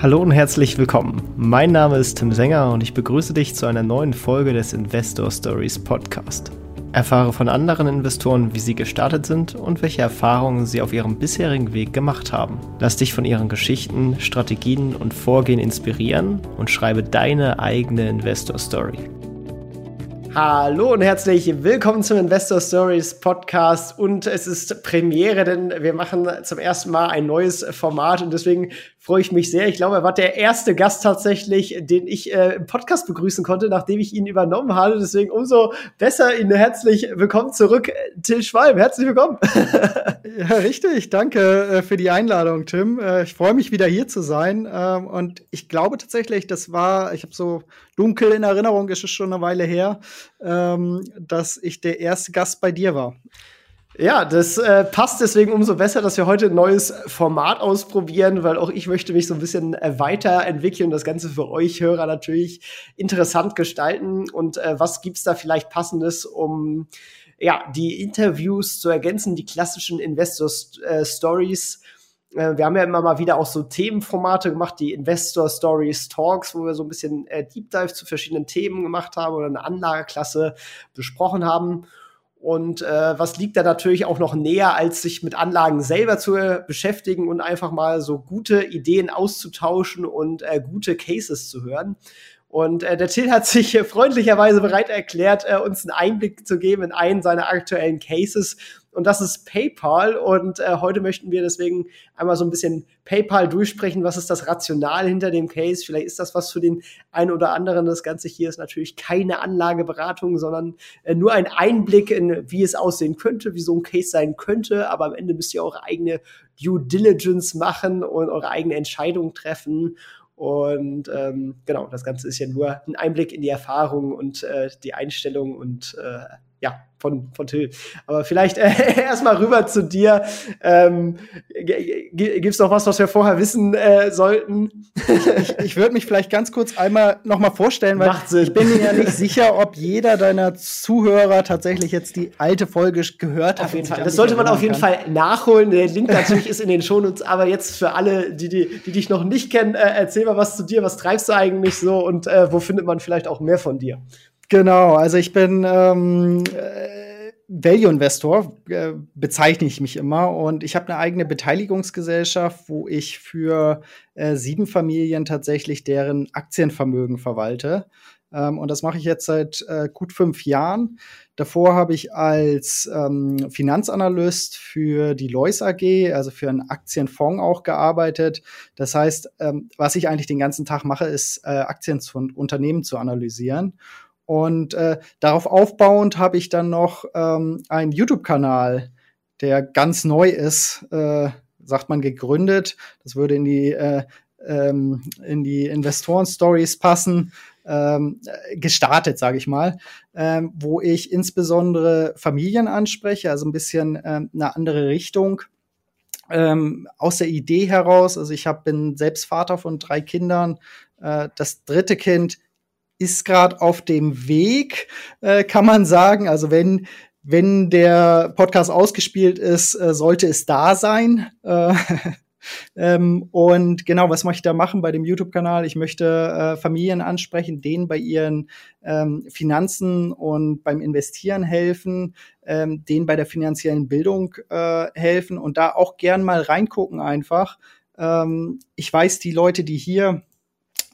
Hallo und herzlich willkommen. Mein Name ist Tim Sänger und ich begrüße dich zu einer neuen Folge des Investor Stories Podcast. Erfahre von anderen Investoren, wie sie gestartet sind und welche Erfahrungen sie auf ihrem bisherigen Weg gemacht haben. Lass dich von ihren Geschichten, Strategien und Vorgehen inspirieren und schreibe deine eigene Investor Story. Hallo und herzlich willkommen zum Investor Stories Podcast und es ist Premiere, denn wir machen zum ersten Mal ein neues Format und deswegen freue ich mich sehr. Ich glaube, er war der erste Gast tatsächlich, den ich äh, im Podcast begrüßen konnte, nachdem ich ihn übernommen habe. Deswegen umso besser ihn herzlich willkommen zurück, Till Schwalm. Herzlich willkommen. ja, richtig. Danke äh, für die Einladung, Tim. Äh, ich freue mich wieder hier zu sein ähm, und ich glaube tatsächlich, das war, ich habe so dunkel in Erinnerung, ist es schon eine Weile her, ähm, dass ich der erste Gast bei dir war. Ja, das äh, passt deswegen umso besser, dass wir heute ein neues Format ausprobieren, weil auch ich möchte mich so ein bisschen äh, weiterentwickeln, das Ganze für euch Hörer natürlich interessant gestalten. Und äh, was gibt's da vielleicht passendes, um ja die Interviews zu ergänzen, die klassischen Investor äh, Stories? Äh, wir haben ja immer mal wieder auch so Themenformate gemacht, die Investor Stories Talks, wo wir so ein bisschen äh, Deep Dive zu verschiedenen Themen gemacht haben oder eine Anlageklasse besprochen haben. Und äh, was liegt da natürlich auch noch näher, als sich mit Anlagen selber zu äh, beschäftigen und einfach mal so gute Ideen auszutauschen und äh, gute Cases zu hören. Und äh, der Till hat sich äh, freundlicherweise bereit erklärt, äh, uns einen Einblick zu geben in einen seiner aktuellen Cases und das ist PayPal. Und äh, heute möchten wir deswegen einmal so ein bisschen PayPal durchsprechen. Was ist das Rational hinter dem Case? Vielleicht ist das was für den einen oder anderen. Das Ganze hier ist natürlich keine Anlageberatung, sondern äh, nur ein Einblick in, wie es aussehen könnte, wie so ein Case sein könnte. Aber am Ende müsst ihr eure eigene Due Diligence machen und eure eigene Entscheidung treffen. Und ähm, genau, das Ganze ist ja nur ein Einblick in die Erfahrung und äh, die Einstellung und äh, ja, von, von Till. Aber vielleicht äh, erstmal rüber zu dir. Ähm, Gibt es noch was, was wir vorher wissen äh, sollten? ich, ich würde mich vielleicht ganz kurz einmal noch mal vorstellen, weil ich bin mir ja nicht sicher, ob jeder deiner Zuhörer tatsächlich jetzt die alte Folge gehört hat. Auf jeden Fall. Das sollte man auf jeden kann. Fall nachholen. Der Link natürlich ist in den Shownotes. Aber jetzt für alle, die, die, die dich noch nicht kennen, äh, erzähl mal was zu dir. Was treibst du eigentlich so und äh, wo findet man vielleicht auch mehr von dir? Genau, also ich bin ähm, äh, Value Investor, äh, bezeichne ich mich immer. Und ich habe eine eigene Beteiligungsgesellschaft, wo ich für äh, sieben Familien tatsächlich deren Aktienvermögen verwalte. Ähm, und das mache ich jetzt seit äh, gut fünf Jahren. Davor habe ich als ähm, Finanzanalyst für die Lois AG, also für einen Aktienfonds auch gearbeitet. Das heißt, ähm, was ich eigentlich den ganzen Tag mache, ist äh, Aktien von Unternehmen zu analysieren. Und äh, darauf aufbauend habe ich dann noch ähm, einen YouTube-Kanal, der ganz neu ist, äh, sagt man gegründet. Das würde in die äh, ähm, in die Investoren-Stories passen, ähm, gestartet, sage ich mal, ähm, wo ich insbesondere Familien anspreche, also ein bisschen ähm, eine andere Richtung. Ähm, aus der Idee heraus, also ich hab, bin selbst Vater von drei Kindern. Äh, das dritte Kind ist gerade auf dem Weg, äh, kann man sagen. Also wenn wenn der Podcast ausgespielt ist, äh, sollte es da sein. Äh, ähm, und genau, was möchte ich da machen bei dem YouTube-Kanal? Ich möchte äh, Familien ansprechen, denen bei ihren ähm, Finanzen und beim Investieren helfen, ähm, denen bei der finanziellen Bildung äh, helfen und da auch gern mal reingucken einfach. Ähm, ich weiß, die Leute, die hier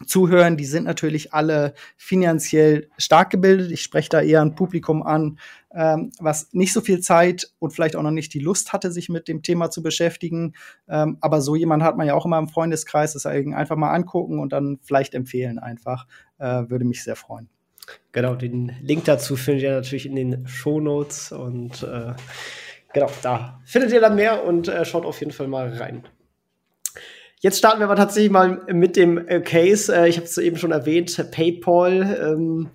zuhören, die sind natürlich alle finanziell stark gebildet. Ich spreche da eher ein Publikum an, ähm, was nicht so viel Zeit und vielleicht auch noch nicht die Lust hatte, sich mit dem Thema zu beschäftigen. Ähm, aber so jemand hat man ja auch immer im Freundeskreis, das einfach mal angucken und dann vielleicht empfehlen einfach. Äh, würde mich sehr freuen. Genau, den Link dazu findet ihr natürlich in den Show Notes und äh, genau, da findet ihr dann mehr und äh, schaut auf jeden Fall mal rein. Jetzt starten wir aber tatsächlich mal mit dem äh, Case. Äh, ich habe es eben schon erwähnt, PayPal. Ähm,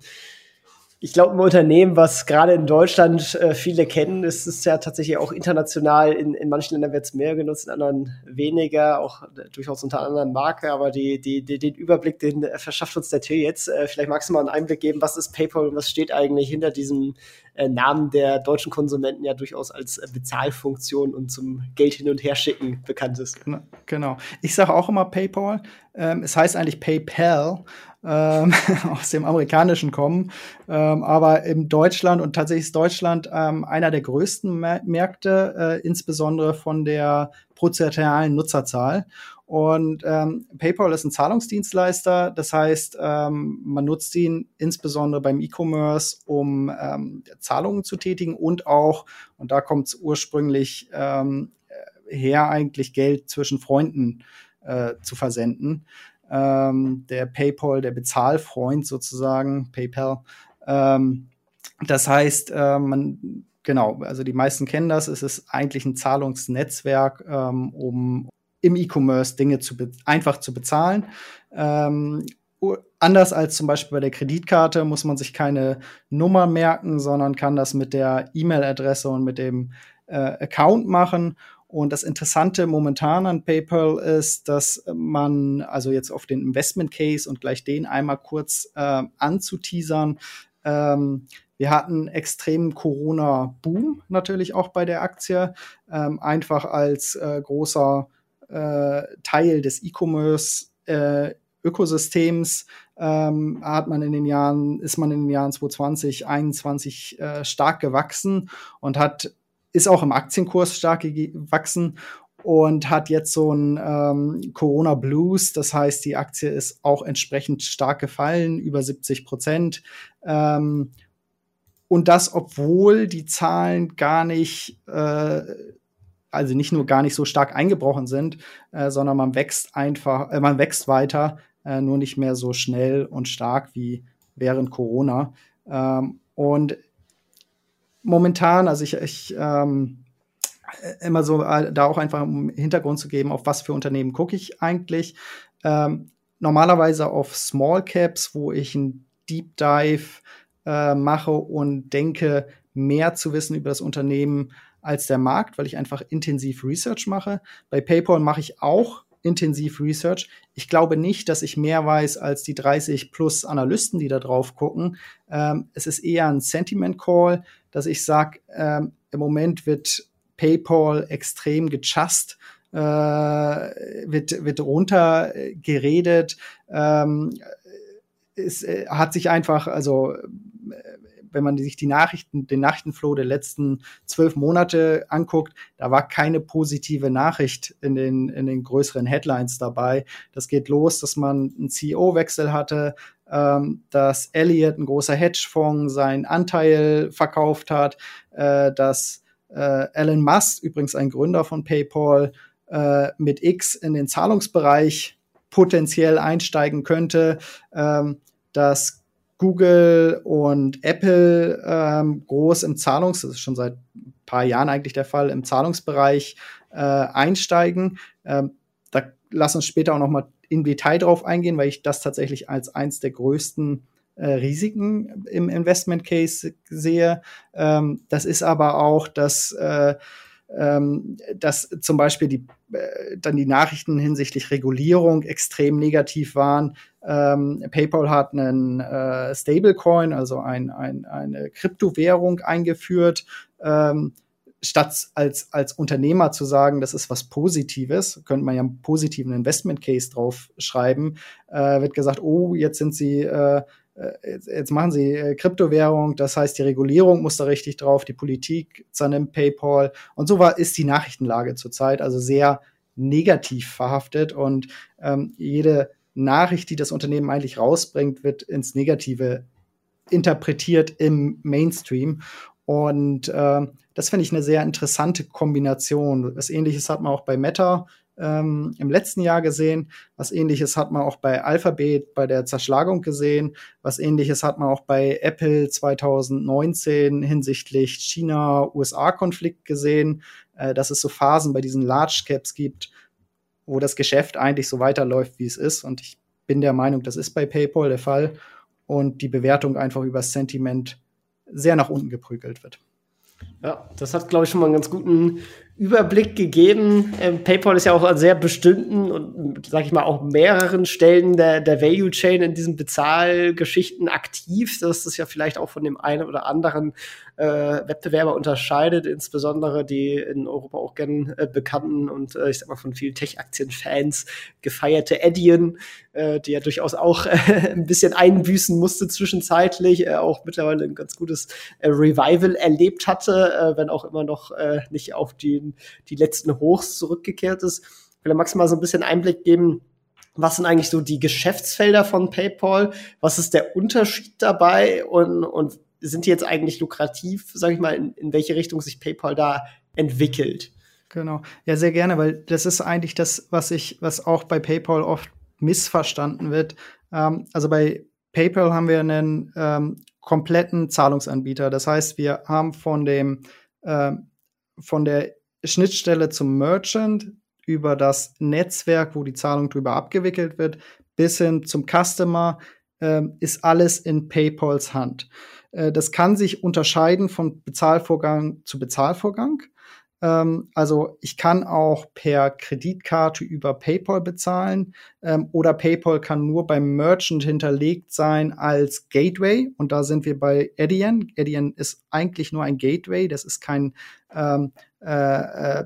Ich glaube, ein Unternehmen, was gerade in Deutschland äh, viele kennen, ist es ja tatsächlich auch international. In, in manchen Ländern wird es mehr genutzt, in anderen weniger, auch äh, durchaus unter anderen Marke. Aber die, die, die, den Überblick, den äh, verschafft uns der Till jetzt. Äh, vielleicht magst du mal einen Einblick geben, was ist PayPal und was steht eigentlich hinter diesem äh, Namen der deutschen Konsumenten ja durchaus als äh, Bezahlfunktion und zum Geld hin und her schicken bekannt ist. Genau. Ich sage auch immer PayPal. Ähm, es heißt eigentlich PayPal ähm, aus dem Amerikanischen kommen. Ähm, aber in Deutschland und tatsächlich ist Deutschland ähm, einer der größten Märkte, äh, insbesondere von der prozentualen Nutzerzahl. Und ähm, PayPal ist ein Zahlungsdienstleister, das heißt, ähm, man nutzt ihn insbesondere beim E-Commerce, um ähm, Zahlungen zu tätigen und auch, und da kommt es ursprünglich ähm, her, eigentlich Geld zwischen Freunden äh, zu versenden ähm, der PayPal, der Bezahlfreund sozusagen, PayPal. Ähm, das heißt, äh, man, genau, also die meisten kennen das, es ist eigentlich ein Zahlungsnetzwerk, ähm, um im E-Commerce Dinge zu einfach zu bezahlen. Ähm, anders als zum Beispiel bei der Kreditkarte muss man sich keine Nummer merken, sondern kann das mit der E-Mail-Adresse und mit dem äh, Account machen. Und das Interessante momentan an PayPal ist, dass man, also jetzt auf den Investment Case und gleich den einmal kurz äh, anzuteasern, ähm, wir hatten extremen Corona-Boom natürlich auch bei der Aktie, ähm, einfach als äh, großer äh, Teil des E-Commerce äh, Ökosystems. Ähm, hat man in den Jahren, ist man in den Jahren 2020, 2021 äh, stark gewachsen und hat ist auch im Aktienkurs stark gewachsen und hat jetzt so ein ähm, Corona Blues. Das heißt, die Aktie ist auch entsprechend stark gefallen, über 70 Prozent. Ähm, und das, obwohl die Zahlen gar nicht, äh, also nicht nur gar nicht so stark eingebrochen sind, äh, sondern man wächst einfach, äh, man wächst weiter, äh, nur nicht mehr so schnell und stark wie während Corona. Ähm, und momentan, also ich, ich ähm, immer so äh, da auch einfach um Hintergrund zu geben, auf was für Unternehmen gucke ich eigentlich. Ähm, normalerweise auf Small Caps, wo ich ein Deep Dive äh, mache und denke, mehr zu wissen über das Unternehmen als der Markt, weil ich einfach intensiv Research mache. Bei PayPal mache ich auch intensiv Research. Ich glaube nicht, dass ich mehr weiß als die 30 plus Analysten, die da drauf gucken. Ähm, es ist eher ein Sentiment Call, dass ich sage, ähm, im Moment wird PayPal extrem gechast, äh, wird, wird runtergeredet. Ähm, es äh, hat sich einfach, also wenn man sich die Nachrichten, den Nachrichtenflow der letzten zwölf Monate anguckt, da war keine positive Nachricht in den, in den größeren Headlines dabei. Das geht los, dass man einen CEO-Wechsel hatte, ähm, dass Elliott, ein großer Hedgefonds, seinen Anteil verkauft hat, äh, dass äh, Elon Musk, übrigens ein Gründer von PayPal, äh, mit X in den Zahlungsbereich potenziell einsteigen könnte, ähm, dass Google und Apple ähm, groß im Zahlungs, das ist schon seit ein paar Jahren eigentlich der Fall, im Zahlungsbereich äh, einsteigen. Ähm, da lass uns später auch noch mal in Detail drauf eingehen, weil ich das tatsächlich als eins der größten äh, Risiken im Investment Case sehe. Ähm, das ist aber auch, dass äh, ähm, dass zum Beispiel die, äh, dann die Nachrichten hinsichtlich Regulierung extrem negativ waren. Ähm, PayPal hat einen äh, Stablecoin, also ein, ein, eine Kryptowährung eingeführt. Ähm, statt als, als Unternehmer zu sagen, das ist was Positives, könnte man ja einen positiven Investment Case drauf schreiben, äh, wird gesagt, oh, jetzt sind sie äh, jetzt, jetzt machen sie äh, Kryptowährung, das heißt, die Regulierung muss da richtig drauf, die Politik zernimmt PayPal und so war, ist die Nachrichtenlage zurzeit, also sehr negativ verhaftet und ähm, jede Nachricht, die das Unternehmen eigentlich rausbringt, wird ins Negative interpretiert im Mainstream. Und äh, das finde ich eine sehr interessante Kombination. Das Ähnliches hat man auch bei Meta ähm, im letzten Jahr gesehen. Was ähnliches hat man auch bei Alphabet bei der Zerschlagung gesehen. Was ähnliches hat man auch bei Apple 2019 hinsichtlich China-USA-Konflikt gesehen, äh, dass es so Phasen bei diesen Large Caps gibt, wo das Geschäft eigentlich so weiterläuft, wie es ist. Und ich bin der Meinung, das ist bei PayPal der Fall. und die Bewertung einfach über Sentiment sehr nach unten geprügelt wird. Ja, das hat, glaube ich, schon mal einen ganz guten Überblick gegeben. Ähm, PayPal ist ja auch an sehr bestimmten und, sag ich mal, auch mehreren Stellen der, der Value Chain in diesen Bezahlgeschichten aktiv, dass das ja vielleicht auch von dem einen oder anderen äh, Wettbewerber unterscheidet, insbesondere die in Europa auch gern äh, bekannten und äh, ich sag mal von vielen Tech-Aktien-Fans gefeierte Adyen, äh, die ja durchaus auch äh, ein bisschen einbüßen musste zwischenzeitlich, äh, auch mittlerweile ein ganz gutes äh, Revival erlebt hatte, äh, wenn auch immer noch äh, nicht auf die die letzten Hochs zurückgekehrt ist. Will Max mal so ein bisschen Einblick geben, was sind eigentlich so die Geschäftsfelder von PayPal? Was ist der Unterschied dabei? Und, und sind die jetzt eigentlich lukrativ, sage ich mal, in, in welche Richtung sich PayPal da entwickelt? Genau. Ja, sehr gerne, weil das ist eigentlich das, was ich, was auch bei PayPal oft missverstanden wird. Ähm, also bei PayPal haben wir einen ähm, kompletten Zahlungsanbieter. Das heißt, wir haben von dem äh, von der Schnittstelle zum Merchant über das Netzwerk, wo die Zahlung drüber abgewickelt wird, bis hin zum Customer, äh, ist alles in PayPals Hand. Äh, das kann sich unterscheiden von Bezahlvorgang zu Bezahlvorgang. Ähm, also ich kann auch per Kreditkarte über PayPal bezahlen ähm, oder PayPal kann nur beim Merchant hinterlegt sein als Gateway und da sind wir bei Adyen. Adyen ist eigentlich nur ein Gateway, das ist kein ähm, äh, äh,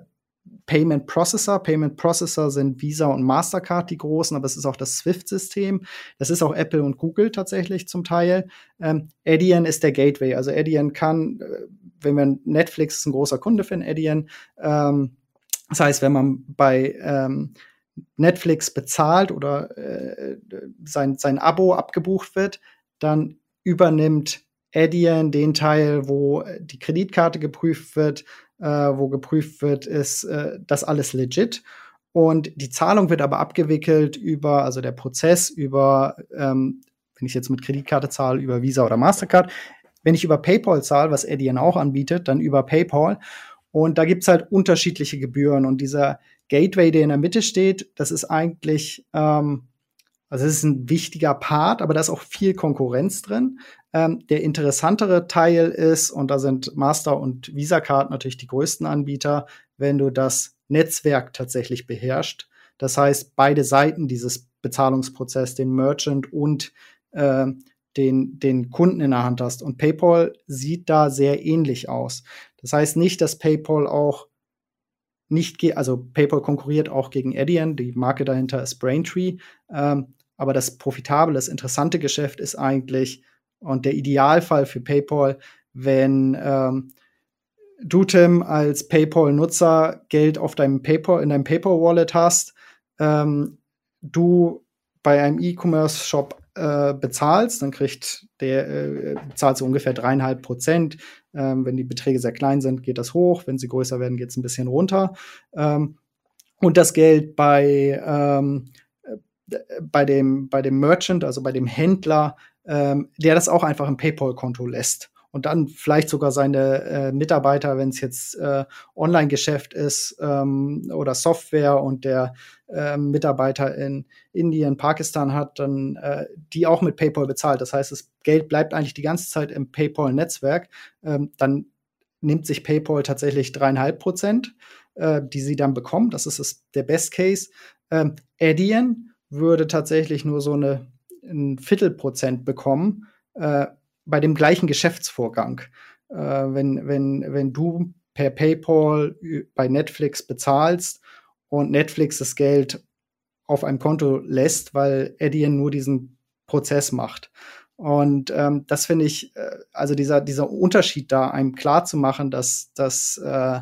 Payment Processor. Payment Processor sind Visa und Mastercard die großen, aber es ist auch das SWIFT-System. Das ist auch Apple und Google tatsächlich zum Teil. Ähm, Adyen ist der Gateway. Also Adyen kann, äh, wenn man Netflix ist ein großer Kunde für Adyen. Ähm, das heißt, wenn man bei ähm, Netflix bezahlt oder äh, sein, sein Abo abgebucht wird, dann übernimmt Adyen den Teil, wo die Kreditkarte geprüft wird, äh, wo geprüft wird, ist äh, das alles legit. Und die Zahlung wird aber abgewickelt über, also der Prozess über, ähm, wenn ich jetzt mit Kreditkarte zahle, über Visa oder Mastercard. Wenn ich über PayPal zahle, was Adyen auch anbietet, dann über PayPal. Und da gibt's halt unterschiedliche Gebühren. Und dieser Gateway, der in der Mitte steht, das ist eigentlich, ähm, also es ist ein wichtiger Part, aber da ist auch viel Konkurrenz drin. Ähm, der interessantere Teil ist, und da sind Master- und Visa-Card natürlich die größten Anbieter, wenn du das Netzwerk tatsächlich beherrschst. Das heißt, beide Seiten dieses Bezahlungsprozess, den Merchant und äh, den, den Kunden in der Hand hast. Und PayPal sieht da sehr ähnlich aus. Das heißt nicht, dass PayPal auch nicht, also PayPal konkurriert auch gegen Adyen, die Marke dahinter ist Braintree. Ähm, aber das profitable, das interessante Geschäft ist eigentlich, und der Idealfall für PayPal, wenn ähm, du, Tim, als PayPal-Nutzer Geld auf deinem PayPal, in deinem PayPal-Wallet hast, ähm, du bei einem E-Commerce-Shop äh, bezahlst, dann kriegt der äh, zahlt so ungefähr dreieinhalb Prozent. Ähm, wenn die Beträge sehr klein sind, geht das hoch. Wenn sie größer werden, geht es ein bisschen runter. Ähm, und das Geld bei ähm, äh, bei dem bei dem Merchant, also bei dem Händler, ähm, der das auch einfach im PayPal-Konto lässt und dann vielleicht sogar seine äh, Mitarbeiter, wenn es jetzt äh, Online-Geschäft ist ähm, oder Software und der äh, Mitarbeiter in Indien, Pakistan hat, dann äh, die auch mit PayPal bezahlt. Das heißt, das Geld bleibt eigentlich die ganze Zeit im PayPal-Netzwerk. Ähm, dann nimmt sich PayPal tatsächlich dreieinhalb Prozent, äh, die sie dann bekommen. Das ist das, der Best Case. Ähm, Adyen würde tatsächlich nur so eine ein Viertelprozent bekommen äh, bei dem gleichen Geschäftsvorgang. Äh, wenn, wenn, wenn du per PayPal bei Netflix bezahlst und Netflix das Geld auf einem Konto lässt, weil Adyen nur diesen Prozess macht. Und ähm, das finde ich, äh, also dieser, dieser Unterschied da, einem klar zu machen, dass, dass, äh,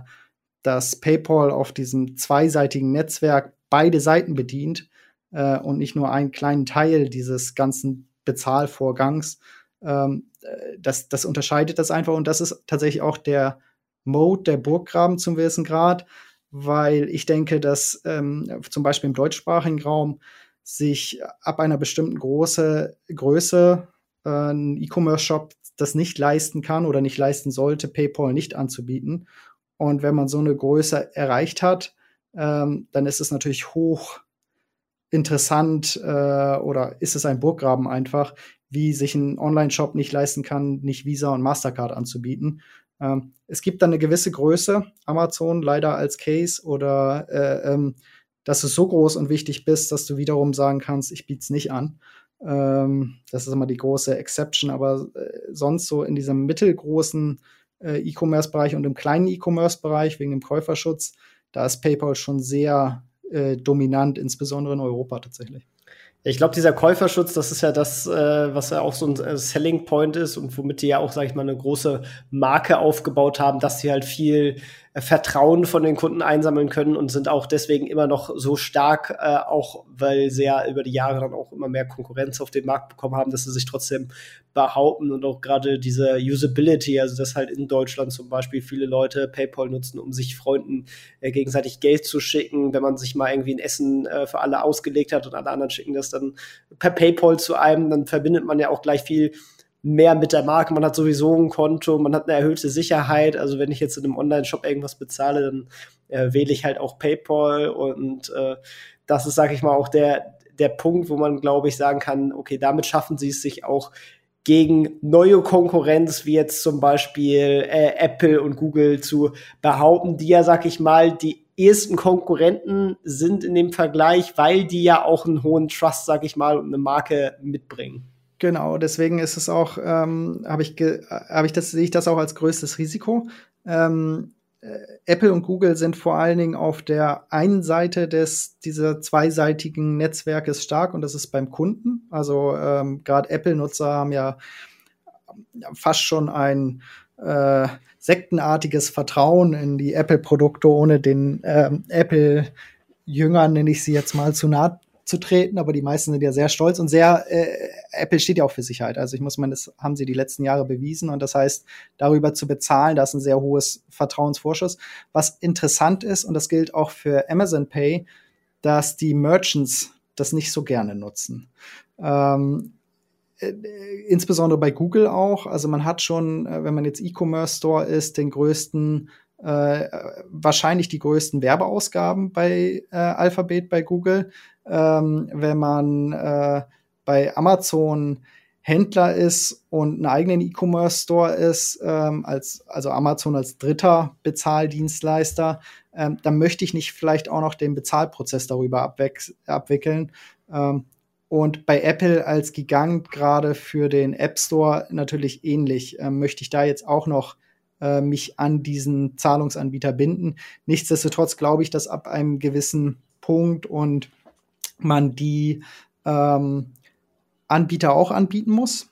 dass PayPal auf diesem zweiseitigen Netzwerk beide Seiten bedient, äh, und nicht nur einen kleinen Teil dieses ganzen Bezahlvorgangs. Ähm, äh, das, das unterscheidet das einfach und das ist tatsächlich auch der Mode der Burggraben zum gewissen Grad, weil ich denke, dass ähm, zum Beispiel im deutschsprachigen Raum sich ab einer bestimmten große Größe äh, ein E-Commerce-Shop das nicht leisten kann oder nicht leisten sollte, PayPal nicht anzubieten. Und wenn man so eine Größe erreicht hat, ähm, dann ist es natürlich hoch interessant äh, oder ist es ein Burggraben einfach, wie sich ein Online-Shop nicht leisten kann, nicht Visa und Mastercard anzubieten. Ähm, es gibt dann eine gewisse Größe, Amazon leider als Case oder äh, ähm, dass du so groß und wichtig bist, dass du wiederum sagen kannst, ich biete es nicht an. Ähm, das ist immer die große Exception, aber äh, sonst so in diesem mittelgroßen äh, E-Commerce-Bereich und im kleinen E-Commerce-Bereich wegen dem Käuferschutz, da ist PayPal schon sehr äh, dominant, insbesondere in Europa tatsächlich. Ich glaube, dieser Käuferschutz, das ist ja das, äh, was ja auch so ein äh, Selling Point ist und womit die ja auch, sage ich mal, eine große Marke aufgebaut haben, dass sie halt viel Vertrauen von den Kunden einsammeln können und sind auch deswegen immer noch so stark, äh, auch weil sie ja über die Jahre dann auch immer mehr Konkurrenz auf den Markt bekommen haben, dass sie sich trotzdem behaupten und auch gerade diese Usability, also dass halt in Deutschland zum Beispiel viele Leute PayPal nutzen, um sich Freunden äh, gegenseitig Geld zu schicken, wenn man sich mal irgendwie ein Essen äh, für alle ausgelegt hat und alle anderen schicken das dann per PayPal zu einem, dann verbindet man ja auch gleich viel mehr mit der Marke. Man hat sowieso ein Konto, man hat eine erhöhte Sicherheit. Also wenn ich jetzt in einem Online-Shop irgendwas bezahle, dann äh, wähle ich halt auch PayPal und äh, das ist, sage ich mal, auch der, der Punkt, wo man, glaube ich, sagen kann, okay, damit schaffen sie es sich auch gegen neue Konkurrenz, wie jetzt zum Beispiel äh, Apple und Google zu behaupten, die ja, sag ich mal, die ersten Konkurrenten sind in dem Vergleich, weil die ja auch einen hohen Trust, sag ich mal, und eine Marke mitbringen. Genau, deswegen ist es auch, ähm, habe ich, hab ich das, sehe ich das auch als größtes Risiko. Ähm, äh, Apple und Google sind vor allen Dingen auf der einen Seite des dieser zweiseitigen Netzwerkes stark und das ist beim Kunden. Also ähm, gerade Apple-Nutzer haben ja fast schon ein äh, sektenartiges Vertrauen in die Apple-Produkte, ohne den ähm, Apple-Jüngern, nenne ich sie jetzt mal, zu nahe zu treten, aber die meisten sind ja sehr stolz und sehr, äh, Apple steht ja auch für Sicherheit. Also ich muss meinen, das haben sie die letzten Jahre bewiesen und das heißt, darüber zu bezahlen, das ist ein sehr hohes Vertrauensvorschuss. Was interessant ist, und das gilt auch für Amazon Pay, dass die Merchants das nicht so gerne nutzen. Ähm, äh, insbesondere bei Google auch. Also man hat schon, äh, wenn man jetzt E-Commerce Store ist, den größten äh, wahrscheinlich die größten Werbeausgaben bei äh, Alphabet bei Google ähm, wenn man äh, bei Amazon Händler ist und einen eigenen E-Commerce-Store ist, ähm, als, also Amazon als dritter Bezahldienstleister, ähm, dann möchte ich nicht vielleicht auch noch den Bezahlprozess darüber abwickeln. Ähm, und bei Apple als Gigant gerade für den App Store natürlich ähnlich. Ähm, möchte ich da jetzt auch noch äh, mich an diesen Zahlungsanbieter binden. Nichtsdestotrotz glaube ich, dass ab einem gewissen Punkt und man die ähm, Anbieter auch anbieten muss.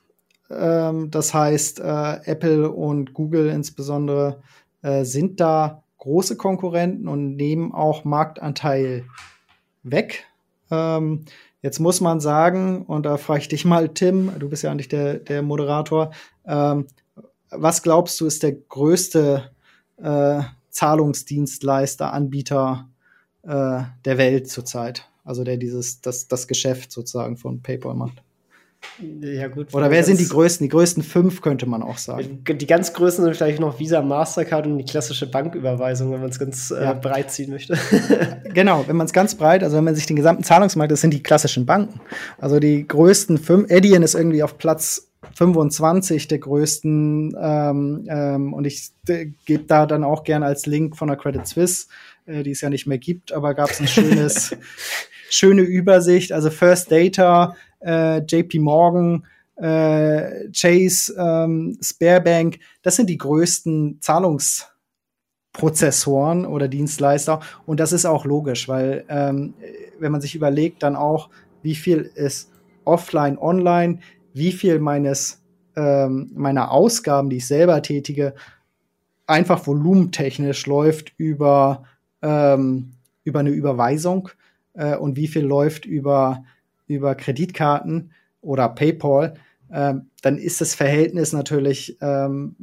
Ähm, das heißt, äh, Apple und Google insbesondere äh, sind da große Konkurrenten und nehmen auch Marktanteil weg. Ähm, jetzt muss man sagen, und da frage ich dich mal, Tim, du bist ja eigentlich der, der Moderator, ähm, was glaubst du ist der größte äh, Zahlungsdienstleister, Anbieter äh, der Welt zurzeit? Also der dieses, das, das Geschäft sozusagen von PayPal macht. Ja, gut. Oder wer sind die größten? Die größten fünf könnte man auch sagen. Die ganz größten sind vielleicht noch Visa, Mastercard und die klassische Banküberweisung, wenn man es ganz äh, ja. breit ziehen möchte. genau, wenn man es ganz breit, also wenn man sich den gesamten Zahlungsmarkt, das sind die klassischen Banken. Also die größten fünf, Edian ist irgendwie auf Platz 25 der größten ähm, ähm, und ich gebe da dann auch gerne als Link von der Credit Suisse, äh, die es ja nicht mehr gibt, aber gab es ein schönes schöne Übersicht. Also First Data, äh, JP Morgan, äh, Chase, ähm, Sparebank, das sind die größten Zahlungsprozessoren oder Dienstleister. Und das ist auch logisch, weil ähm, wenn man sich überlegt, dann auch, wie viel ist offline, online, wie viel meines ähm, meiner Ausgaben, die ich selber tätige, einfach volumentechnisch läuft über, ähm, über eine Überweisung äh, und wie viel läuft über, über Kreditkarten oder PayPal, äh, dann ist das Verhältnis natürlich ähm,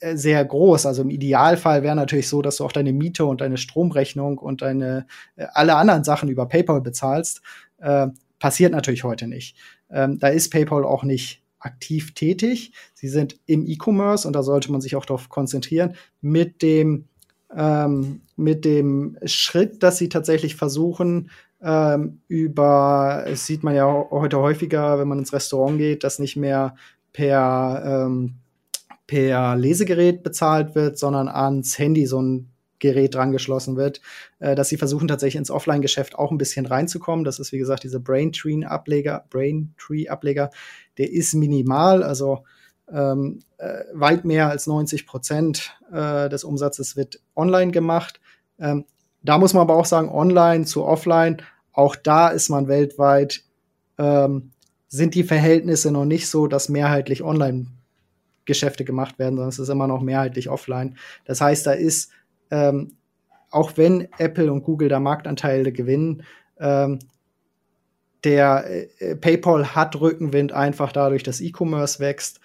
äh, sehr groß. Also im Idealfall wäre natürlich so, dass du auch deine Miete und deine Stromrechnung und deine äh, alle anderen Sachen über PayPal bezahlst. Äh, passiert natürlich heute nicht. Ähm, da ist PayPal auch nicht aktiv tätig. Sie sind im E-Commerce und da sollte man sich auch darauf konzentrieren, mit dem ähm, mit dem Schritt, dass sie tatsächlich versuchen, ähm, über, es sieht man ja heute häufiger, wenn man ins Restaurant geht, dass nicht mehr per, ähm, per Lesegerät bezahlt wird, sondern ans Handy so ein Gerät dran geschlossen wird, äh, dass sie versuchen tatsächlich ins Offline-Geschäft auch ein bisschen reinzukommen. Das ist wie gesagt dieser Braintree-Ableger, Braintree-Ableger, der ist minimal, also ähm, äh, weit mehr als 90 Prozent äh, des Umsatzes wird online gemacht. Ähm, da muss man aber auch sagen, online zu offline, auch da ist man weltweit, ähm, sind die Verhältnisse noch nicht so, dass mehrheitlich online Geschäfte gemacht werden, sondern es ist immer noch mehrheitlich offline. Das heißt, da ist, ähm, auch wenn Apple und Google da Marktanteile gewinnen, ähm, der äh, PayPal hat Rückenwind einfach dadurch, dass E-Commerce wächst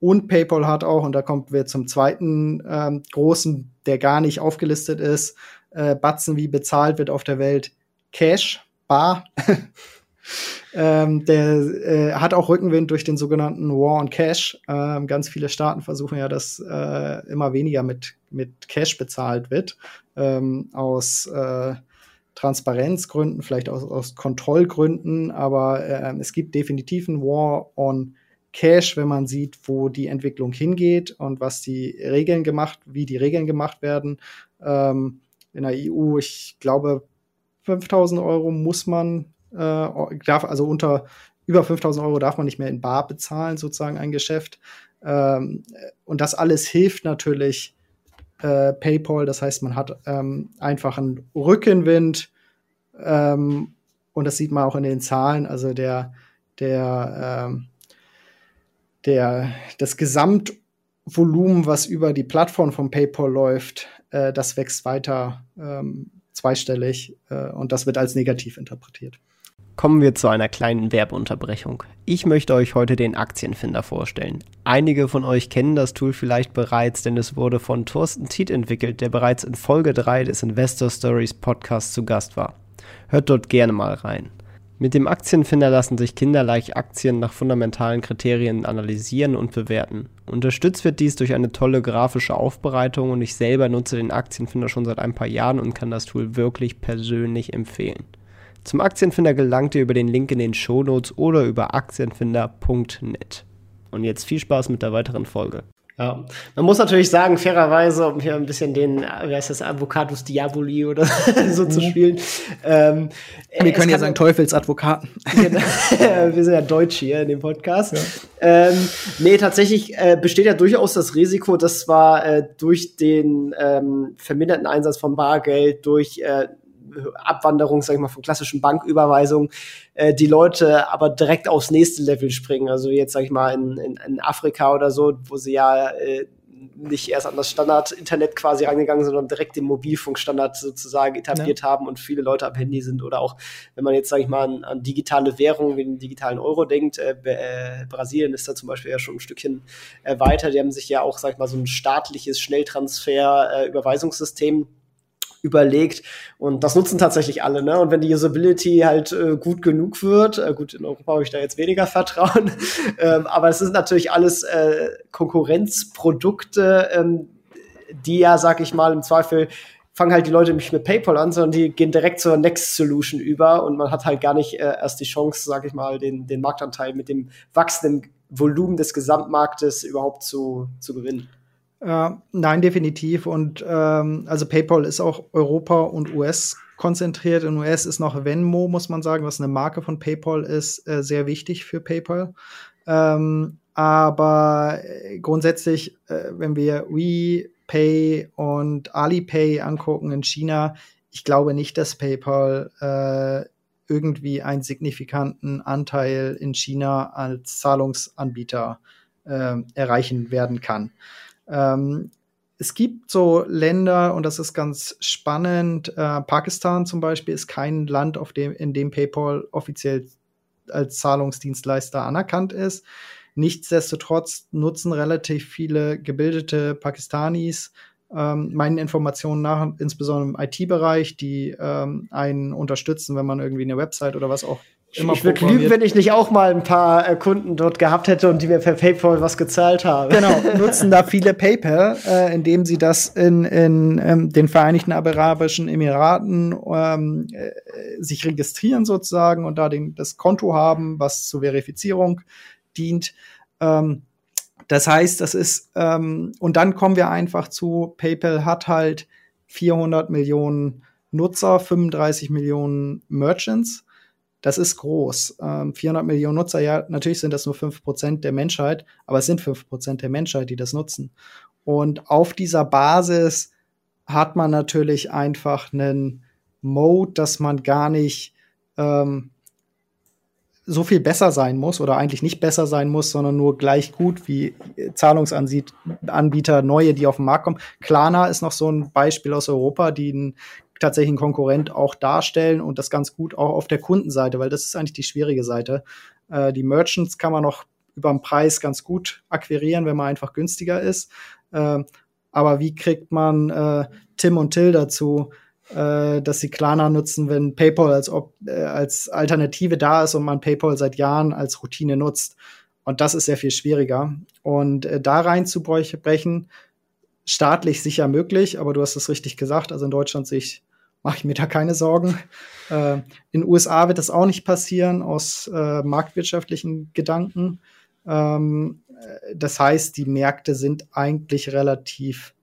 und PayPal hat auch, und da kommen wir zum zweiten ähm, großen, der gar nicht aufgelistet ist, äh, Batzen, wie bezahlt wird auf der Welt, Cash, Bar. ähm, der äh, hat auch Rückenwind durch den sogenannten War on Cash. Ähm, ganz viele Staaten versuchen ja, dass äh, immer weniger mit, mit Cash bezahlt wird. Ähm, aus äh, Transparenzgründen, vielleicht aus, aus Kontrollgründen, aber äh, es gibt definitiv einen War on Cash, wenn man sieht, wo die Entwicklung hingeht und was die Regeln gemacht, wie die Regeln gemacht werden. Ähm, in der EU, ich glaube, 5000 Euro muss man, äh, darf, also unter über 5000 Euro darf man nicht mehr in Bar bezahlen, sozusagen ein Geschäft. Ähm, und das alles hilft natürlich äh, PayPal. Das heißt, man hat ähm, einfach einen Rückenwind. Ähm, und das sieht man auch in den Zahlen. Also der, der, ähm, der, das Gesamtvolumen, was über die Plattform von PayPal läuft, äh, das wächst weiter ähm, zweistellig äh, und das wird als negativ interpretiert. Kommen wir zu einer kleinen Werbeunterbrechung. Ich möchte euch heute den Aktienfinder vorstellen. Einige von euch kennen das Tool vielleicht bereits, denn es wurde von Thorsten Tiet entwickelt, der bereits in Folge 3 des Investor Stories Podcasts zu Gast war. Hört dort gerne mal rein. Mit dem Aktienfinder lassen sich kinderleicht Aktien nach fundamentalen Kriterien analysieren und bewerten. Unterstützt wird dies durch eine tolle grafische Aufbereitung und ich selber nutze den Aktienfinder schon seit ein paar Jahren und kann das Tool wirklich persönlich empfehlen. Zum Aktienfinder gelangt ihr über den Link in den Shownotes oder über aktienfinder.net. Und jetzt viel Spaß mit der weiteren Folge. Ja, man muss natürlich sagen, fairerweise, um hier ein bisschen den, wie heißt das, Avocatus Diaboli oder so mhm. zu spielen. Ähm, Wir können ja sagen Teufelsadvokaten. Genau. wir sind ja Deutsch hier in dem Podcast. Ja. Ähm, nee, tatsächlich äh, besteht ja durchaus das Risiko, dass zwar äh, durch den ähm, verminderten Einsatz von Bargeld, durch äh, Abwanderung, sag ich mal, von klassischen Banküberweisungen, äh, die Leute aber direkt aufs nächste Level springen. Also jetzt, sag ich mal, in, in, in Afrika oder so, wo sie ja äh, nicht erst an das Standard-Internet quasi rangegangen, sind, sondern direkt den Mobilfunkstandard sozusagen etabliert ja. haben und viele Leute am Handy sind oder auch, wenn man jetzt, sage ich mal, an, an, digitale Währungen wie den digitalen Euro denkt, äh, äh, Brasilien ist da zum Beispiel ja schon ein Stückchen äh, weiter. Die haben sich ja auch, sag ich mal, so ein staatliches Schnelltransfer-Überweisungssystem äh, überlegt. Und das nutzen tatsächlich alle. Ne? Und wenn die Usability halt äh, gut genug wird, äh, gut, in Europa habe ich da jetzt weniger Vertrauen, ähm, aber es sind natürlich alles äh, Konkurrenzprodukte, ähm, die ja, sag ich mal, im Zweifel fangen halt die Leute nicht mit PayPal an, sondern die gehen direkt zur Next Solution über und man hat halt gar nicht äh, erst die Chance, sag ich mal, den, den Marktanteil mit dem wachsenden Volumen des Gesamtmarktes überhaupt zu, zu gewinnen. Äh, nein, definitiv. Und ähm, also PayPal ist auch Europa und US konzentriert. In US ist noch Venmo, muss man sagen, was eine Marke von PayPal ist, äh, sehr wichtig für PayPal. Ähm, aber äh, grundsätzlich, äh, wenn wir WePay und Alipay angucken in China, ich glaube nicht, dass PayPal äh, irgendwie einen signifikanten Anteil in China als Zahlungsanbieter äh, erreichen werden kann. Ähm, es gibt so Länder, und das ist ganz spannend, äh, Pakistan zum Beispiel ist kein Land, auf dem, in dem PayPal offiziell als Zahlungsdienstleister anerkannt ist. Nichtsdestotrotz nutzen relativ viele gebildete Pakistanis ähm, meinen Informationen nach, insbesondere im IT-Bereich, die ähm, einen unterstützen, wenn man irgendwie eine Website oder was auch immer Ich würde lügen, wenn ich nicht auch mal ein paar äh, Kunden dort gehabt hätte und die mir per PayPal was gezahlt haben. Genau, nutzen da viele PayPal, äh, indem sie das in, in ähm, den Vereinigten Arabischen Emiraten ähm, äh, sich registrieren sozusagen und da den, das Konto haben, was zur Verifizierung dient. Ähm, das heißt, das ist, ähm, und dann kommen wir einfach zu, PayPal hat halt 400 Millionen Nutzer, 35 Millionen Merchants das ist groß. Ähm, 400 Millionen Nutzer, ja, natürlich sind das nur 5% der Menschheit, aber es sind 5% der Menschheit, die das nutzen. Und auf dieser Basis hat man natürlich einfach einen Mode, dass man gar nicht ähm, so viel besser sein muss oder eigentlich nicht besser sein muss, sondern nur gleich gut wie Zahlungsanbieter, neue, die auf den Markt kommen. Klarna ist noch so ein Beispiel aus Europa, die ein tatsächlich einen Konkurrent auch darstellen und das ganz gut auch auf der Kundenseite, weil das ist eigentlich die schwierige Seite. Äh, die Merchants kann man noch über den Preis ganz gut akquirieren, wenn man einfach günstiger ist. Äh, aber wie kriegt man äh, Tim und Till dazu, äh, dass sie Klarna nutzen, wenn PayPal als, äh, als Alternative da ist und man PayPal seit Jahren als Routine nutzt? Und das ist sehr viel schwieriger. Und äh, da reinzubrechen, staatlich sicher möglich, aber du hast es richtig gesagt. Also in Deutschland sehe ich mache ich mir da keine Sorgen. Äh, in den USA wird das auch nicht passieren aus äh, marktwirtschaftlichen Gedanken. Ähm, äh, das heißt, die Märkte sind eigentlich relativ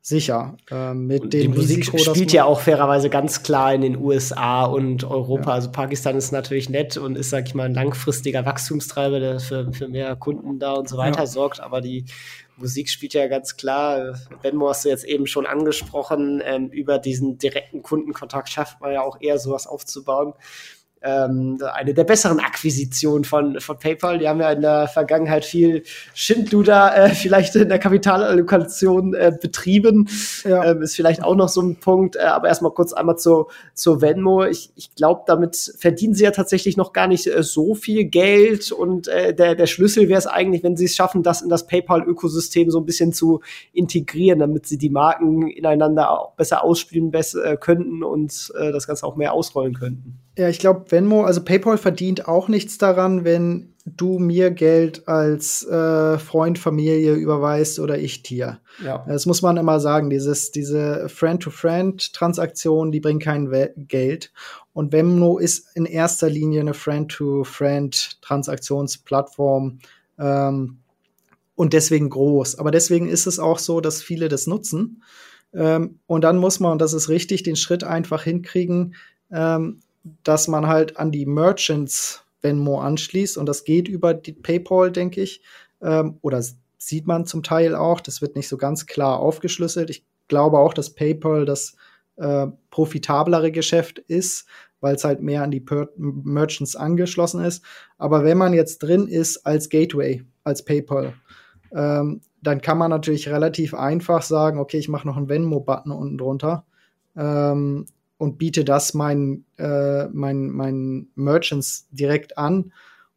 sicher. Äh, mit dem die Musik Risiko, spielt ja auch fairerweise ganz klar in den USA und Europa. Ja. Also Pakistan ist natürlich nett und ist, sag ich mal, ein langfristiger Wachstumstreiber, der für, für mehr Kunden da und so weiter ja. sorgt. Aber die Musik spielt ja ganz klar. Venmo hast du jetzt eben schon angesprochen. Ähm, über diesen direkten Kundenkontakt schafft man ja auch eher sowas aufzubauen ähm, eine der besseren Akquisitionen von, von PayPal. Die haben ja in der Vergangenheit viel Schindluder äh, vielleicht in der Kapitalallokation äh, betrieben. Ja. Ähm, ist vielleicht auch noch so ein Punkt. Äh, aber erstmal kurz einmal zu, zu Venmo. Ich, ich glaube, damit verdienen sie ja tatsächlich noch gar nicht äh, so viel Geld. Und äh, der, der Schlüssel wäre es eigentlich, wenn sie es schaffen, das in das PayPal-Ökosystem so ein bisschen zu integrieren, damit sie die Marken ineinander auch besser ausspielen besser, äh, könnten und äh, das Ganze auch mehr ausrollen könnten. Ja, ich glaube, Venmo, also PayPal verdient auch nichts daran, wenn du mir Geld als äh, Freund, Familie überweist oder ich dir. Ja. Das muss man immer sagen. Dieses, diese Friend-to-Friend-Transaktion, die bringen kein We Geld. Und Venmo ist in erster Linie eine Friend-to-Friend-Transaktionsplattform ähm, und deswegen groß. Aber deswegen ist es auch so, dass viele das nutzen. Ähm, und dann muss man, und das ist richtig, den Schritt einfach hinkriegen, ähm, dass man halt an die Merchants Venmo anschließt und das geht über die PayPal, denke ich. Ähm, oder sieht man zum Teil auch. Das wird nicht so ganz klar aufgeschlüsselt. Ich glaube auch, dass PayPal das äh, profitablere Geschäft ist, weil es halt mehr an die per Merchants angeschlossen ist. Aber wenn man jetzt drin ist als Gateway, als PayPal, ähm, dann kann man natürlich relativ einfach sagen, okay, ich mache noch einen Venmo-Button unten drunter. Ähm, und biete das meinen, äh, meinen, meinen Merchants direkt an.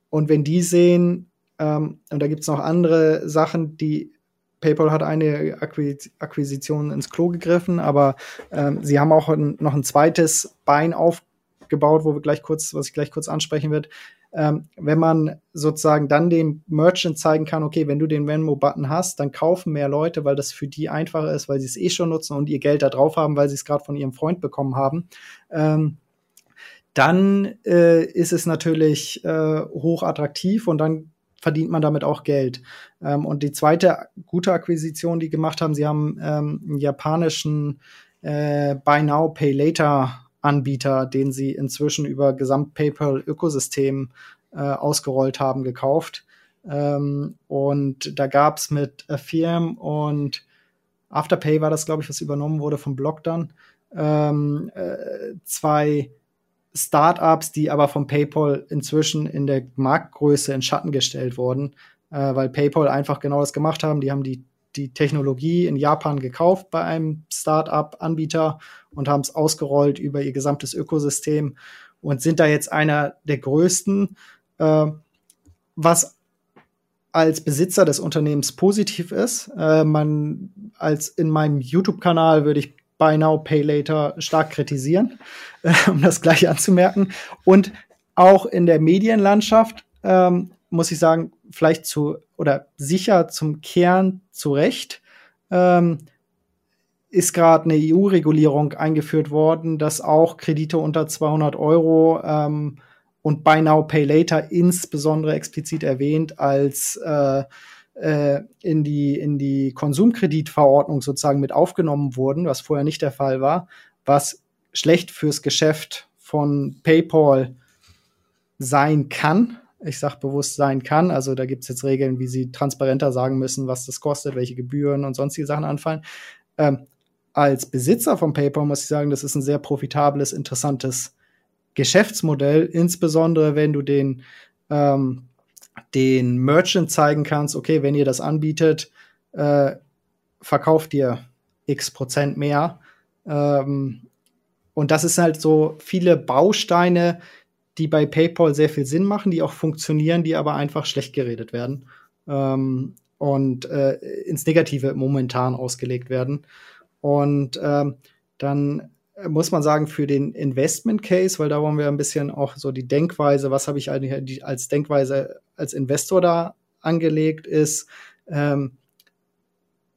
Und wenn die sehen, ähm, und da gibt es noch andere Sachen, die PayPal hat eine Akquis Akquisition ins Klo gegriffen, aber ähm, sie haben auch ein, noch ein zweites Bein aufgebaut, wo wir gleich kurz, was ich gleich kurz ansprechen werde ähm, wenn man sozusagen dann dem Merchant zeigen kann, okay, wenn du den Venmo-Button hast, dann kaufen mehr Leute, weil das für die einfacher ist, weil sie es eh schon nutzen und ihr Geld da drauf haben, weil sie es gerade von ihrem Freund bekommen haben. Ähm, dann äh, ist es natürlich äh, hoch attraktiv und dann verdient man damit auch Geld. Ähm, und die zweite gute Akquisition, die gemacht haben, sie haben ähm, einen japanischen äh, Buy Now, Pay Later Anbieter, den sie inzwischen über Gesamt-PayPal-Ökosystem äh, ausgerollt haben, gekauft. Ähm, und da gab es mit Affirm und Afterpay war das, glaube ich, was übernommen wurde vom Block dann. Ähm, äh, zwei Startups, die aber von PayPal inzwischen in der Marktgröße in Schatten gestellt wurden, äh, weil PayPal einfach genau das gemacht haben. Die haben die die Technologie in Japan gekauft bei einem Start-up-Anbieter und haben es ausgerollt über ihr gesamtes Ökosystem und sind da jetzt einer der größten, äh, was als Besitzer des Unternehmens positiv ist. Äh, man als in meinem YouTube-Kanal würde ich Buy Now Pay Later stark kritisieren, äh, um das gleich anzumerken. Und auch in der Medienlandschaft, ähm, muss ich sagen, vielleicht zu oder sicher zum Kern zurecht. Ähm, ist gerade eine EU-Regulierung eingeführt worden, dass auch Kredite unter 200 Euro ähm, und Buy Now Pay Later insbesondere explizit erwähnt als äh, äh, in die in die Konsumkreditverordnung sozusagen mit aufgenommen wurden, was vorher nicht der Fall war, was schlecht fürs Geschäft von PayPal sein kann. Ich sage bewusst sein kann. Also da gibt es jetzt Regeln, wie sie transparenter sagen müssen, was das kostet, welche Gebühren und sonstige Sachen anfallen. Ähm, als Besitzer von PayPal muss ich sagen, das ist ein sehr profitables, interessantes Geschäftsmodell, insbesondere wenn du den, ähm, den Merchant zeigen kannst, okay, wenn ihr das anbietet, äh, verkauft ihr x Prozent mehr. Ähm, und das ist halt so viele Bausteine, die bei PayPal sehr viel Sinn machen, die auch funktionieren, die aber einfach schlecht geredet werden ähm, und äh, ins Negative momentan ausgelegt werden. Und ähm, dann muss man sagen, für den Investment Case, weil da wollen wir ein bisschen auch so die Denkweise, was habe ich eigentlich als Denkweise als Investor da angelegt, ist, ähm,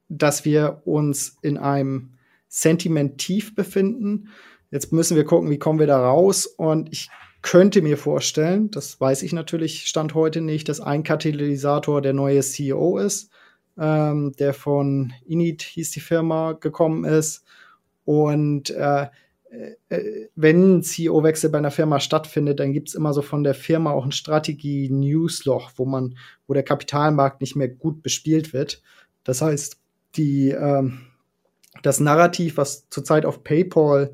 dass wir uns in einem Sentiment tief befinden. Jetzt müssen wir gucken, wie kommen wir da raus. Und ich könnte mir vorstellen, das weiß ich natürlich Stand heute nicht, dass ein Katalysator der neue CEO ist ähm, der von Init hieß die Firma, gekommen ist. Und äh, äh, wenn ein CEO-Wechsel bei einer Firma stattfindet, dann gibt es immer so von der Firma auch ein Strategie-Newsloch, wo man, wo der Kapitalmarkt nicht mehr gut bespielt wird. Das heißt, die, ähm, das Narrativ, was zurzeit auf PayPal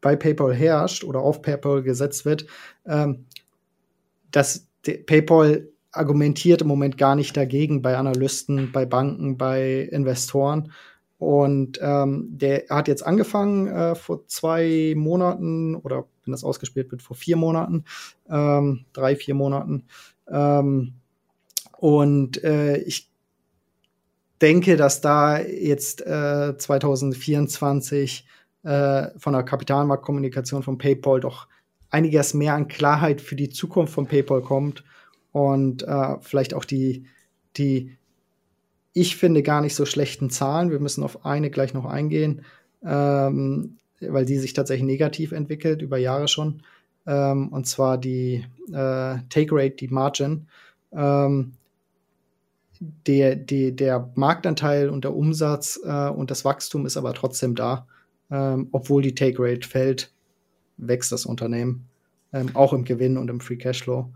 bei PayPal herrscht oder auf PayPal gesetzt wird, ähm, dass PayPal argumentiert im Moment gar nicht dagegen bei Analysten, bei Banken, bei Investoren. Und ähm, der hat jetzt angefangen äh, vor zwei Monaten oder wenn das ausgespielt wird, vor vier Monaten, ähm, drei, vier Monaten. Ähm, und äh, ich denke, dass da jetzt äh, 2024 äh, von der Kapitalmarktkommunikation von PayPal doch einiges mehr an Klarheit für die Zukunft von PayPal kommt und äh, vielleicht auch die, die, ich finde, gar nicht so schlechten Zahlen. Wir müssen auf eine gleich noch eingehen, ähm, weil die sich tatsächlich negativ entwickelt, über Jahre schon. Ähm, und zwar die äh, Take Rate, die Margin. Ähm, der, der, der Marktanteil und der Umsatz äh, und das Wachstum ist aber trotzdem da. Ähm, obwohl die Take Rate fällt, wächst das Unternehmen. Ähm, auch im Gewinn und im Free Cashflow.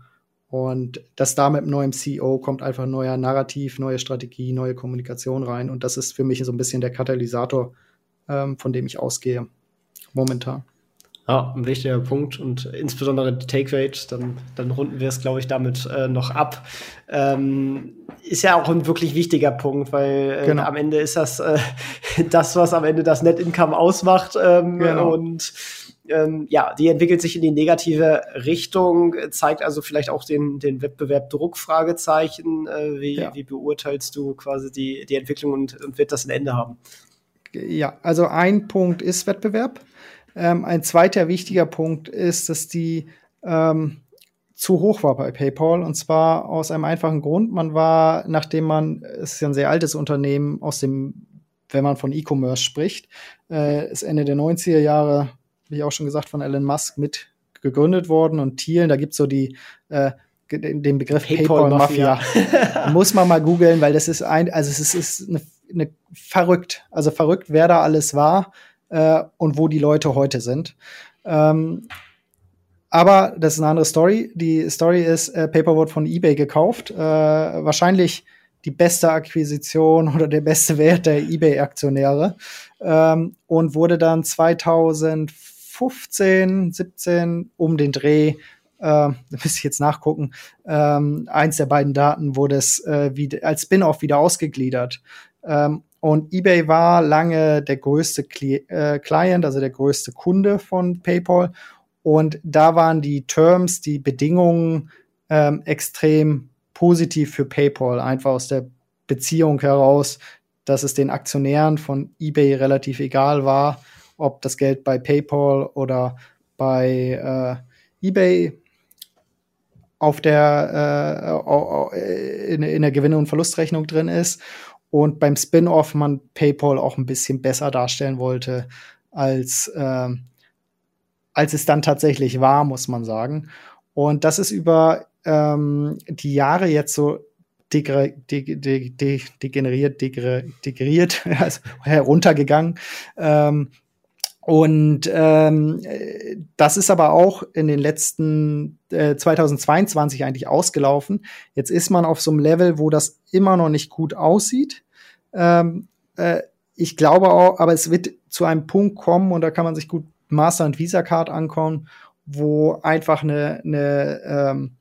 Und das da mit neuen CEO kommt einfach ein neuer Narrativ, neue Strategie, neue Kommunikation rein. Und das ist für mich so ein bisschen der Katalysator, ähm, von dem ich ausgehe momentan. Ja, ein wichtiger Punkt und insbesondere die Take Rate, dann, dann runden wir es, glaube ich, damit äh, noch ab. Ähm, ist ja auch ein wirklich wichtiger Punkt, weil äh, genau. am Ende ist das äh, das, was am Ende das Net Income ausmacht. Ähm, genau. Und ähm, ja, die entwickelt sich in die negative Richtung, zeigt also vielleicht auch den, den Wettbewerb Druck, Fragezeichen. Äh, wie, ja. wie beurteilst du quasi die, die Entwicklung und, und wird das ein Ende haben? Ja, also ein Punkt ist Wettbewerb. Ähm, ein zweiter wichtiger Punkt ist, dass die ähm, zu hoch war bei PayPal und zwar aus einem einfachen Grund. Man war, nachdem man, es ist ja ein sehr altes Unternehmen, aus dem, wenn man von E-Commerce spricht, äh, ist Ende der 90er Jahre wie auch schon gesagt, von Elon Musk mit gegründet worden und Thielen, da gibt es so die äh, den Begriff PayPal Mafia. PayPal Muss man mal googeln, weil das ist ein, also es ist, ist eine, eine verrückt, also verrückt, wer da alles war äh, und wo die Leute heute sind. Ähm, aber das ist eine andere Story. Die Story ist, äh, wurde von eBay gekauft. Äh, wahrscheinlich die beste Akquisition oder der beste Wert der eBay-Aktionäre ähm, und wurde dann 2000 15, 17 um den Dreh, äh, da müsste ich jetzt nachgucken, ähm, eins der beiden Daten wurde es äh, wie, als Spin-off wieder ausgegliedert. Ähm, und eBay war lange der größte äh, Client, also der größte Kunde von PayPal. Und da waren die Terms, die Bedingungen ähm, extrem positiv für PayPal, einfach aus der Beziehung heraus, dass es den Aktionären von eBay relativ egal war, ob das Geld bei PayPal oder bei eBay auf der äh, in, in der Gewinne- und Verlustrechnung drin ist und beim Spin-off man PayPal auch ein bisschen besser darstellen wollte als äh, als es dann tatsächlich war, muss man sagen. Und das ist über ähm, die Jahre jetzt so degeneriert, degeneriert, also heruntergegangen. Ähm, und ähm, das ist aber auch in den letzten äh, 2022 eigentlich ausgelaufen. Jetzt ist man auf so einem Level, wo das immer noch nicht gut aussieht. Ähm, äh, ich glaube auch, aber es wird zu einem Punkt kommen und da kann man sich gut Master und Visa Card ankommen, wo einfach eine, eine, ähm,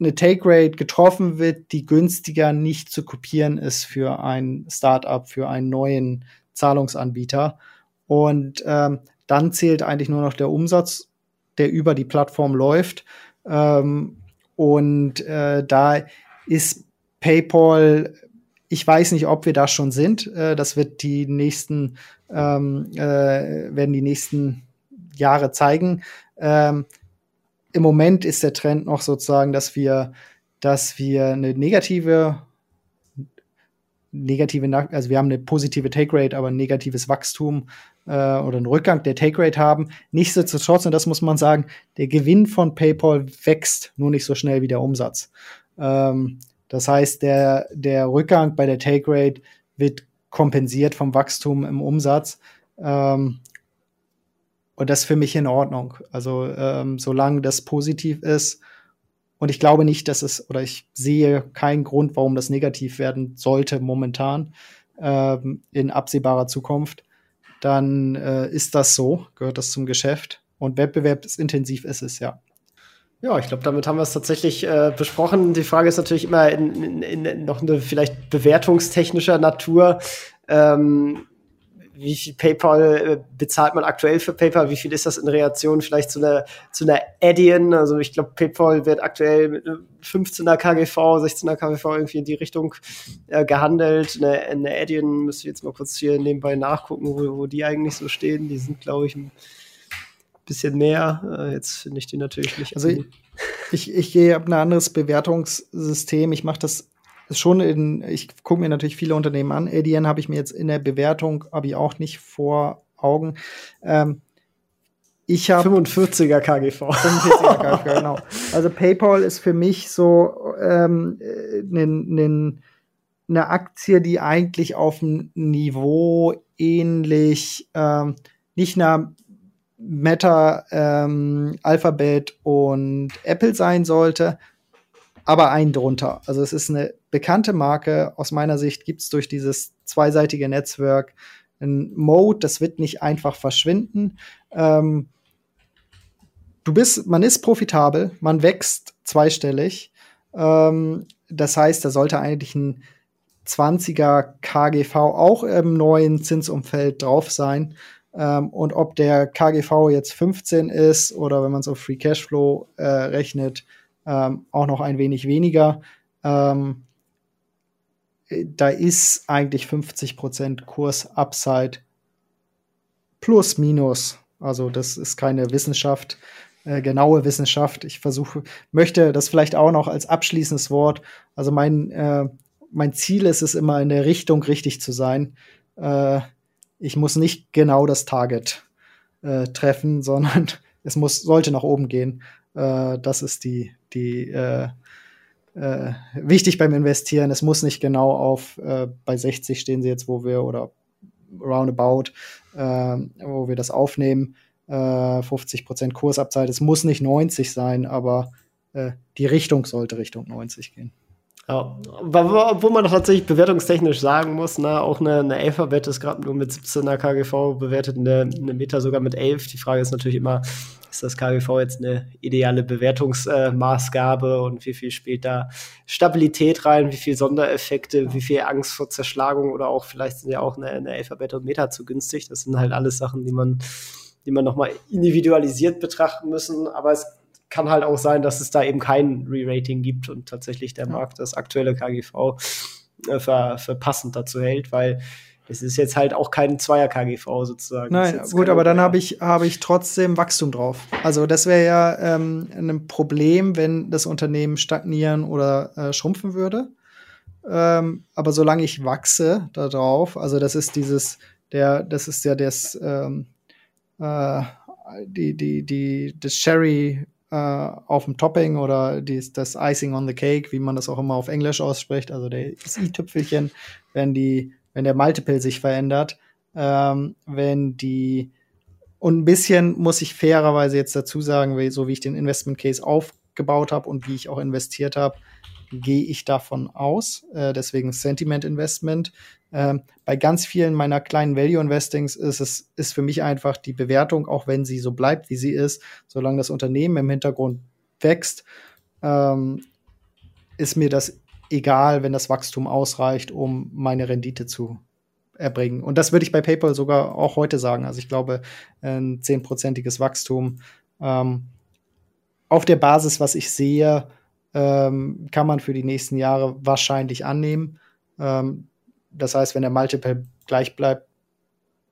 eine Take Rate getroffen wird, die günstiger nicht zu kopieren ist für ein Startup, für einen neuen Zahlungsanbieter. Und ähm, dann zählt eigentlich nur noch der Umsatz, der über die Plattform läuft. Ähm, und äh, da ist PayPal, ich weiß nicht, ob wir da schon sind. Äh, das wird die nächsten, ähm, äh, werden die nächsten Jahre zeigen. Ähm, Im Moment ist der Trend noch sozusagen, dass wir, dass wir eine negative negative, also wir haben eine positive Take Rate, aber ein negatives Wachstum äh, oder einen Rückgang der Take Rate haben. Nichtsdestotrotz, und das muss man sagen, der Gewinn von PayPal wächst nur nicht so schnell wie der Umsatz. Ähm, das heißt, der, der Rückgang bei der Take Rate wird kompensiert vom Wachstum im Umsatz. Ähm, und das ist für mich in Ordnung. Also ähm, solange das positiv ist, und ich glaube nicht, dass es, oder ich sehe keinen Grund, warum das negativ werden sollte momentan ähm, in absehbarer Zukunft. Dann äh, ist das so, gehört das zum Geschäft. Und wettbewerbsintensiv ist es, ja. Ja, ich glaube, damit haben wir es tatsächlich äh, besprochen. Die Frage ist natürlich immer in, in, in noch eine vielleicht bewertungstechnischer Natur. Ähm, wie viel PayPal äh, bezahlt man aktuell für PayPal? Wie viel ist das in Relation vielleicht zu einer, zu einer Adyen? Also ich glaube, PayPal wird aktuell mit 15er KGV, 16er KGV irgendwie in die Richtung äh, gehandelt. Eine, eine Adyen müsste ich jetzt mal kurz hier nebenbei nachgucken, wo, wo die eigentlich so stehen. Die sind, glaube ich, ein bisschen mehr. Äh, jetzt finde ich die natürlich nicht. Also ich, ich, ich gehe ab ein anderes Bewertungssystem. Ich mache das schon in, ich gucke mir natürlich viele Unternehmen an. ADN habe ich mir jetzt in der Bewertung, habe ich auch nicht vor Augen. Ähm, ich habe 45er KGV. 45er KGV, genau. Also PayPal ist für mich so ähm, ne, ne, eine Aktie, die eigentlich auf dem Niveau ähnlich ähm, nicht einer Meta, ähm, Alphabet und Apple sein sollte, aber ein drunter. Also es ist eine bekannte Marke. Aus meiner Sicht gibt es durch dieses zweiseitige Netzwerk ein Mode, das wird nicht einfach verschwinden. Ähm, du bist, man ist profitabel, man wächst zweistellig. Ähm, das heißt, da sollte eigentlich ein 20er KGV auch im neuen Zinsumfeld drauf sein. Ähm, und ob der KGV jetzt 15 ist oder wenn man auf Free Cashflow äh, rechnet, ähm, auch noch ein wenig weniger. Ähm, da ist eigentlich 50% Kurs-Upside plus minus. Also das ist keine Wissenschaft, äh, genaue Wissenschaft. Ich versuche, möchte das vielleicht auch noch als abschließendes Wort. Also mein, äh, mein Ziel ist es immer in der Richtung richtig zu sein. Äh, ich muss nicht genau das Target äh, treffen, sondern es muss, sollte nach oben gehen. Äh, das ist die, die äh, äh, wichtig beim Investieren. Es muss nicht genau auf äh, bei 60 stehen sie jetzt, wo wir oder roundabout, äh, wo wir das aufnehmen. 50 Prozent Kursabzeit. Es muss nicht 90 sein, aber die Richtung sollte Richtung 90 gehen. Ja, wo man tatsächlich bewertungstechnisch sagen muss, ne, auch eine, eine Alphabet ist gerade nur mit 17er KGV bewertet, eine, eine Meta sogar mit 11. Die Frage ist natürlich immer, ist das KGV jetzt eine ideale Bewertungsmaßgabe äh, und wie viel spielt da Stabilität rein, wie viel Sondereffekte, wie viel Angst vor Zerschlagung oder auch vielleicht sind ja auch eine, eine Alphabet und Meta zu günstig. Das sind halt alles Sachen, die man, die man nochmal individualisiert betrachten müssen. Aber es kann halt auch sein, dass es da eben kein Re-Rating gibt und tatsächlich der Markt das aktuelle KGV äh, für, für passend dazu hält, weil es ist jetzt halt auch kein Zweier-KGV sozusagen. Nein, gut, aber dann habe ich, hab ich trotzdem Wachstum drauf. Also das wäre ja ähm, ein Problem, wenn das Unternehmen stagnieren oder äh, schrumpfen würde. Ähm, aber solange ich wachse da drauf, also das ist dieses, der, das ist ja das, ähm, äh, die, die, die, das Sherry äh, auf dem Topping oder dies, das Icing on the Cake, wie man das auch immer auf Englisch ausspricht, also das i-Tüpfelchen, wenn wenn der Multiple sich verändert, ähm, wenn die und ein bisschen muss ich fairerweise jetzt dazu sagen, so wie ich den Investment Case aufgebaut habe und wie ich auch investiert habe, gehe ich davon aus. Äh, deswegen Sentiment Investment. Ähm, bei ganz vielen meiner kleinen Value Investings ist es ist für mich einfach die Bewertung, auch wenn sie so bleibt, wie sie ist, solange das Unternehmen im Hintergrund wächst, ähm, ist mir das egal, wenn das Wachstum ausreicht, um meine Rendite zu erbringen. Und das würde ich bei PayPal sogar auch heute sagen. Also ich glaube, ein zehnprozentiges Wachstum ähm, auf der Basis, was ich sehe, ähm, kann man für die nächsten Jahre wahrscheinlich annehmen. Ähm, das heißt, wenn der Multiple gleich bleibt,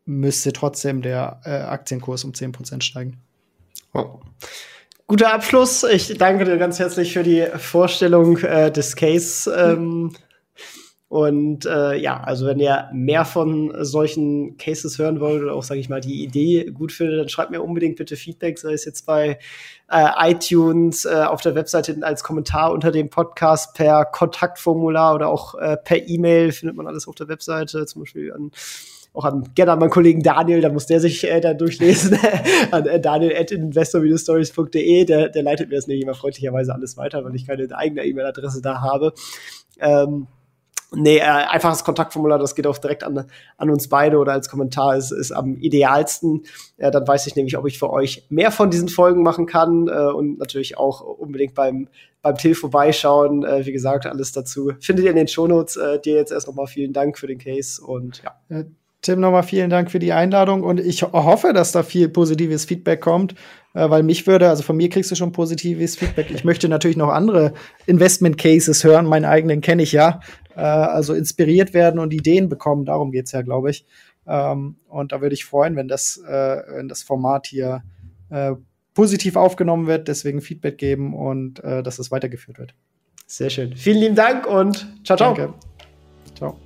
müsste trotzdem der äh, Aktienkurs um 10% steigen. Oh. Guter Abschluss. Ich danke dir ganz herzlich für die Vorstellung äh, des Case. Ähm, und äh, ja, also wenn ihr mehr von solchen Cases hören wollt oder auch, sage ich mal, die Idee gut findet, dann schreibt mir unbedingt bitte Feedback, sei es jetzt bei äh, iTunes, äh, auf der Webseite als Kommentar unter dem Podcast, per Kontaktformular oder auch äh, per E-Mail findet man alles auf der Webseite, zum Beispiel an auch an gerne an meinen Kollegen Daniel, da muss der sich äh, da durchlesen, an äh, daniel at investor-stories.de, der, der leitet mir das nämlich immer freundlicherweise alles weiter, weil ich keine eigene E-Mail-Adresse da habe. Ähm, Nee, äh, einfaches Kontaktformular, das geht auch direkt an, an uns beide oder als Kommentar ist, ist am idealsten. Ja, dann weiß ich nämlich, ob ich für euch mehr von diesen Folgen machen kann äh, und natürlich auch unbedingt beim, beim Till vorbeischauen. Äh, wie gesagt, alles dazu findet ihr in den Shownotes. Äh, dir jetzt erst nochmal vielen Dank für den Case und ja. Tim, nochmal vielen Dank für die Einladung und ich hoffe, dass da viel positives Feedback kommt, äh, weil mich würde, also von mir kriegst du schon positives Feedback. Ich möchte natürlich noch andere Investment Cases hören, meinen eigenen kenne ich ja, äh, also inspiriert werden und Ideen bekommen, darum geht's ja, glaube ich. Ähm, und da würde ich freuen, wenn das, äh, wenn das Format hier positiv aufgenommen wird, deswegen Feedback geben und dass es weitergeführt wird. Sehr schön. Vielen lieben Dank und ciao, ciao. Danke. Ciao.